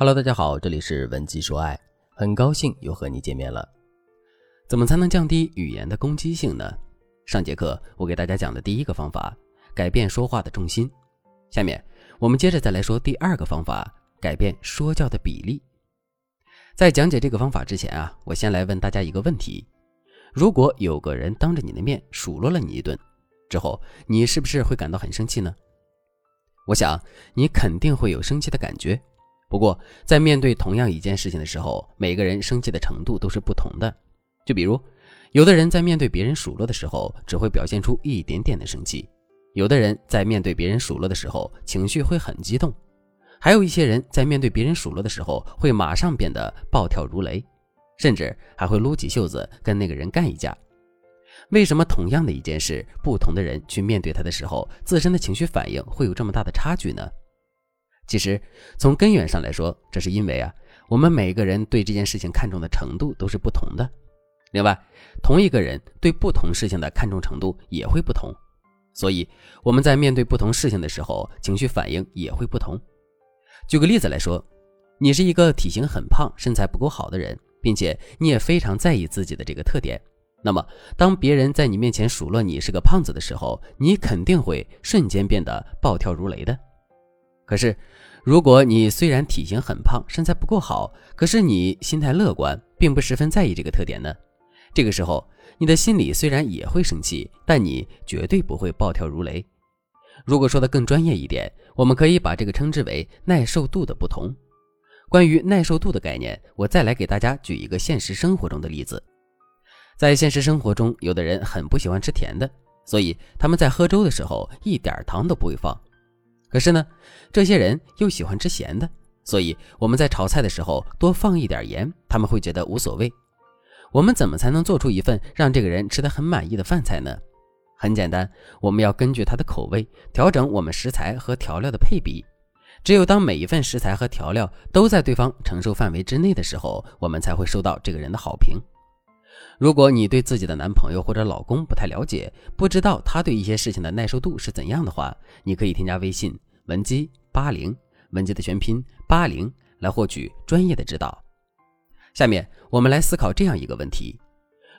Hello，大家好，这里是文姬说爱，很高兴又和你见面了。怎么才能降低语言的攻击性呢？上节课我给大家讲的第一个方法，改变说话的重心。下面我们接着再来说第二个方法，改变说教的比例。在讲解这个方法之前啊，我先来问大家一个问题：如果有个人当着你的面数落了你一顿，之后你是不是会感到很生气呢？我想你肯定会有生气的感觉。不过，在面对同样一件事情的时候，每个人生气的程度都是不同的。就比如，有的人在面对别人数落的时候，只会表现出一点点的生气；有的人在面对别人数落的时候，情绪会很激动；还有一些人在面对别人数落的时候，会马上变得暴跳如雷，甚至还会撸起袖子跟那个人干一架。为什么同样的一件事，不同的人去面对他的时候，自身的情绪反应会有这么大的差距呢？其实，从根源上来说，这是因为啊，我们每个人对这件事情看重的程度都是不同的。另外，同一个人对不同事情的看重程度也会不同，所以我们在面对不同事情的时候，情绪反应也会不同。举个例子来说，你是一个体型很胖、身材不够好的人，并且你也非常在意自己的这个特点，那么当别人在你面前数落你是个胖子的时候，你肯定会瞬间变得暴跳如雷的。可是，如果你虽然体型很胖，身材不够好，可是你心态乐观，并不十分在意这个特点呢？这个时候，你的心里虽然也会生气，但你绝对不会暴跳如雷。如果说的更专业一点，我们可以把这个称之为耐受度的不同。关于耐受度的概念，我再来给大家举一个现实生活中的例子。在现实生活中，有的人很不喜欢吃甜的，所以他们在喝粥的时候一点糖都不会放。可是呢，这些人又喜欢吃咸的，所以我们在炒菜的时候多放一点盐，他们会觉得无所谓。我们怎么才能做出一份让这个人吃得很满意的饭菜呢？很简单，我们要根据他的口味调整我们食材和调料的配比。只有当每一份食材和调料都在对方承受范围之内的时候，我们才会收到这个人的好评。如果你对自己的男朋友或者老公不太了解，不知道他对一些事情的耐受度是怎样的话，你可以添加微信文姬八零，文姬的全拼八零，来获取专业的指导。下面我们来思考这样一个问题：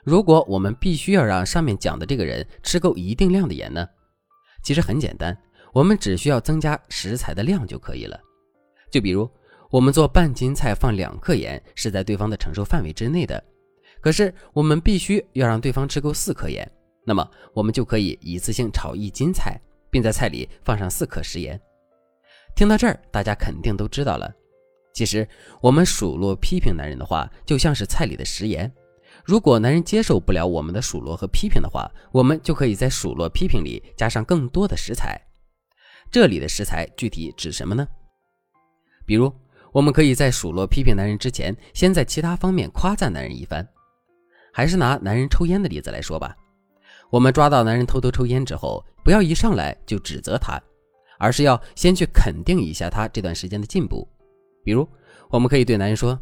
如果我们必须要让上面讲的这个人吃够一定量的盐呢？其实很简单，我们只需要增加食材的量就可以了。就比如我们做半斤菜放两克盐，是在对方的承受范围之内的。可是我们必须要让对方吃够四克盐，那么我们就可以一次性炒一斤菜，并在菜里放上四克食盐。听到这儿，大家肯定都知道了。其实我们数落批评男人的话，就像是菜里的食盐。如果男人接受不了我们的数落和批评的话，我们就可以在数落批评里加上更多的食材。这里的食材具体指什么呢？比如，我们可以在数落批评男人之前，先在其他方面夸赞男人一番。还是拿男人抽烟的例子来说吧，我们抓到男人偷偷抽烟之后，不要一上来就指责他，而是要先去肯定一下他这段时间的进步。比如，我们可以对男人说：“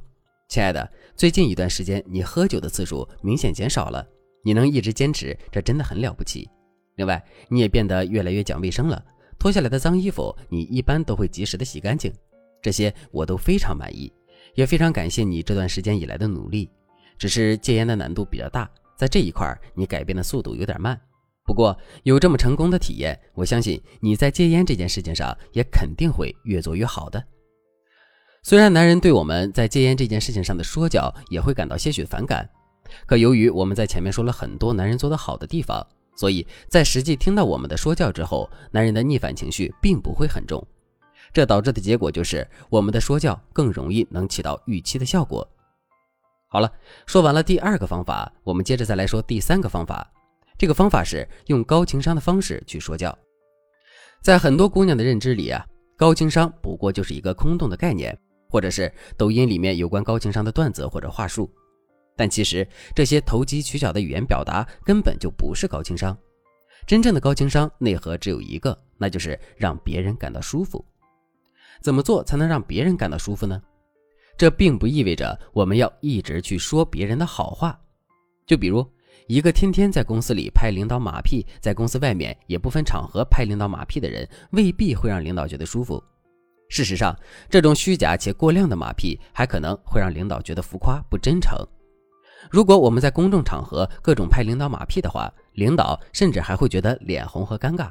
亲爱的，最近一段时间你喝酒的次数明显减少了，你能一直坚持，这真的很了不起。另外，你也变得越来越讲卫生了，脱下来的脏衣服你一般都会及时的洗干净，这些我都非常满意，也非常感谢你这段时间以来的努力。”只是戒烟的难度比较大，在这一块你改变的速度有点慢。不过有这么成功的体验，我相信你在戒烟这件事情上也肯定会越做越好的。虽然男人对我们在戒烟这件事情上的说教也会感到些许反感，可由于我们在前面说了很多男人做得好的地方，所以在实际听到我们的说教之后，男人的逆反情绪并不会很重。这导致的结果就是我们的说教更容易能起到预期的效果。好了，说完了第二个方法，我们接着再来说第三个方法。这个方法是用高情商的方式去说教。在很多姑娘的认知里啊，高情商不过就是一个空洞的概念，或者是抖音里面有关高情商的段子或者话术。但其实这些投机取巧的语言表达根本就不是高情商。真正的高情商内核只有一个，那就是让别人感到舒服。怎么做才能让别人感到舒服呢？这并不意味着我们要一直去说别人的好话，就比如一个天天在公司里拍领导马屁，在公司外面也不分场合拍领导马屁的人，未必会让领导觉得舒服。事实上，这种虚假且过量的马屁还可能会让领导觉得浮夸不真诚。如果我们在公众场合各种拍领导马屁的话，领导甚至还会觉得脸红和尴尬。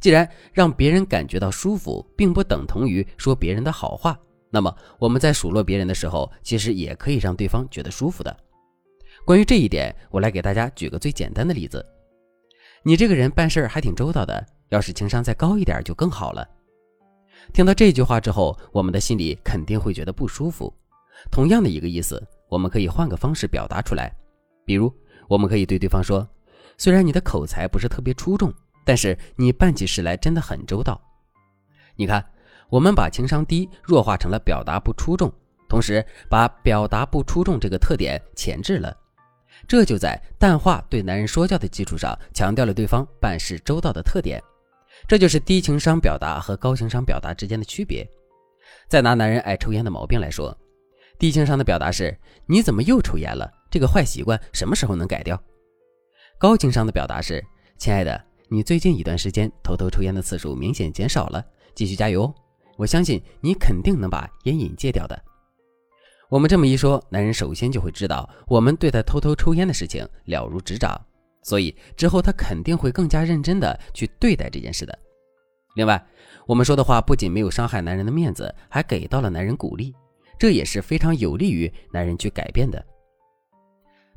既然让别人感觉到舒服，并不等同于说别人的好话，那么我们在数落别人的时候，其实也可以让对方觉得舒服的。关于这一点，我来给大家举个最简单的例子：你这个人办事还挺周到的，要是情商再高一点就更好了。听到这句话之后，我们的心里肯定会觉得不舒服。同样的一个意思，我们可以换个方式表达出来，比如我们可以对对方说：“虽然你的口才不是特别出众。”但是你办起事来真的很周到，你看，我们把情商低弱化成了表达不出众，同时把表达不出众这个特点前置了，这就在淡化对男人说教的基础上，强调了对方办事周到的特点，这就是低情商表达和高情商表达之间的区别。再拿男人爱抽烟的毛病来说，低情商的表达是：你怎么又抽烟了？这个坏习惯什么时候能改掉？高情商的表达是：亲爱的。你最近一段时间偷偷抽烟的次数明显减少了，继续加油哦！我相信你肯定能把烟瘾戒掉的。我们这么一说，男人首先就会知道我们对他偷偷抽烟的事情了如指掌，所以之后他肯定会更加认真的去对待这件事的。另外，我们说的话不仅没有伤害男人的面子，还给到了男人鼓励，这也是非常有利于男人去改变的。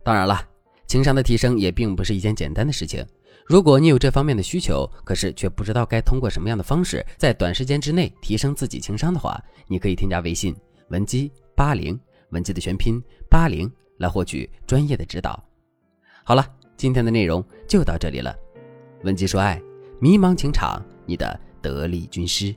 当然了，情商的提升也并不是一件简单的事情。如果你有这方面的需求，可是却不知道该通过什么样的方式在短时间之内提升自己情商的话，你可以添加微信文姬八零，文姬的全拼八零，来获取专业的指导。好了，今天的内容就到这里了。文姬说爱，迷茫情场，你的得力军师。